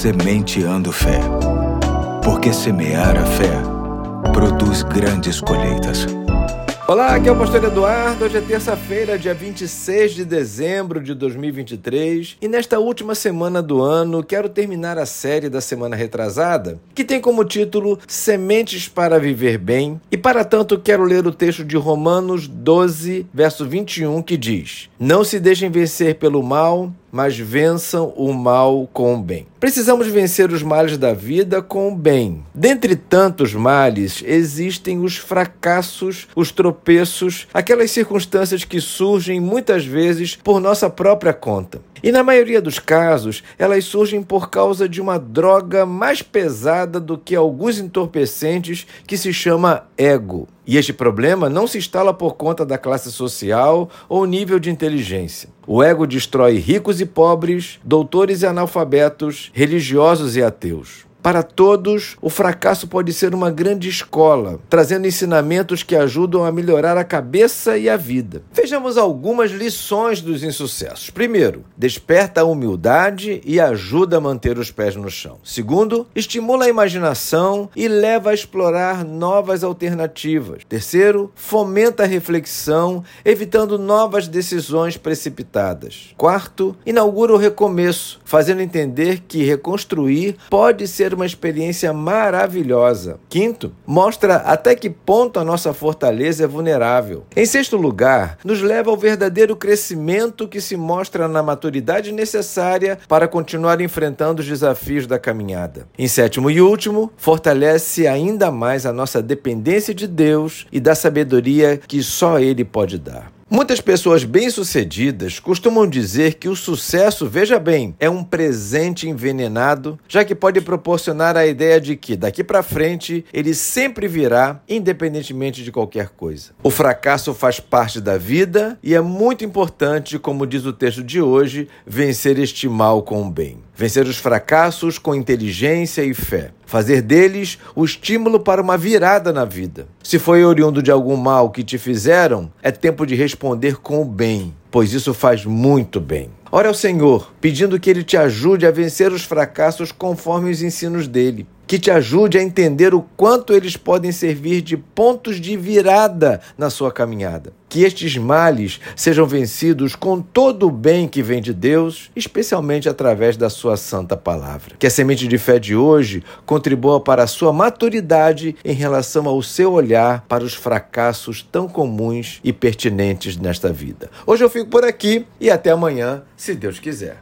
Sementeando Fé. Porque semear a fé produz grandes colheitas. Olá, aqui é o Pastor Eduardo. Hoje é terça-feira, dia 26 de dezembro de 2023. E nesta última semana do ano, quero terminar a série da semana retrasada, que tem como título Sementes para Viver Bem. E para tanto, quero ler o texto de Romanos 12, verso 21, que diz: Não se deixem vencer pelo mal, mas vençam o mal com o bem. Precisamos vencer os males da vida com o bem. Dentre tantos males, existem os fracassos, os tropeços, aquelas circunstâncias que surgem muitas vezes por nossa própria conta. E na maioria dos casos, elas surgem por causa de uma droga mais pesada do que alguns entorpecentes que se chama ego. E este problema não se instala por conta da classe social ou nível de inteligência. O ego destrói ricos e pobres, doutores e analfabetos, religiosos e ateus. Para todos, o fracasso pode ser uma grande escola, trazendo ensinamentos que ajudam a melhorar a cabeça e a vida. Vejamos algumas lições dos insucessos. Primeiro, desperta a humildade e ajuda a manter os pés no chão. Segundo, estimula a imaginação e leva a explorar novas alternativas. Terceiro, fomenta a reflexão, evitando novas decisões precipitadas. Quarto, inaugura o recomeço, fazendo entender que reconstruir pode ser ser uma experiência maravilhosa. Quinto, mostra até que ponto a nossa fortaleza é vulnerável. Em sexto lugar, nos leva ao verdadeiro crescimento que se mostra na maturidade necessária para continuar enfrentando os desafios da caminhada. Em sétimo e último, fortalece ainda mais a nossa dependência de Deus e da sabedoria que só Ele pode dar. Muitas pessoas bem-sucedidas costumam dizer que o sucesso, veja bem, é um presente envenenado, já que pode proporcionar a ideia de que daqui para frente ele sempre virá, independentemente de qualquer coisa. O fracasso faz parte da vida e é muito importante, como diz o texto de hoje, vencer este mal com o bem. Vencer os fracassos com inteligência e fé. Fazer deles o estímulo para uma virada na vida. Se foi oriundo de algum mal que te fizeram, é tempo de responder com o bem, pois isso faz muito bem. Ora ao Senhor, pedindo que Ele te ajude a vencer os fracassos conforme os ensinos dele que te ajude a entender o quanto eles podem servir de pontos de virada na sua caminhada. Que estes males sejam vencidos com todo o bem que vem de Deus, especialmente através da sua santa palavra. Que a semente de fé de hoje contribua para a sua maturidade em relação ao seu olhar para os fracassos tão comuns e pertinentes nesta vida. Hoje eu fico por aqui e até amanhã, se Deus quiser.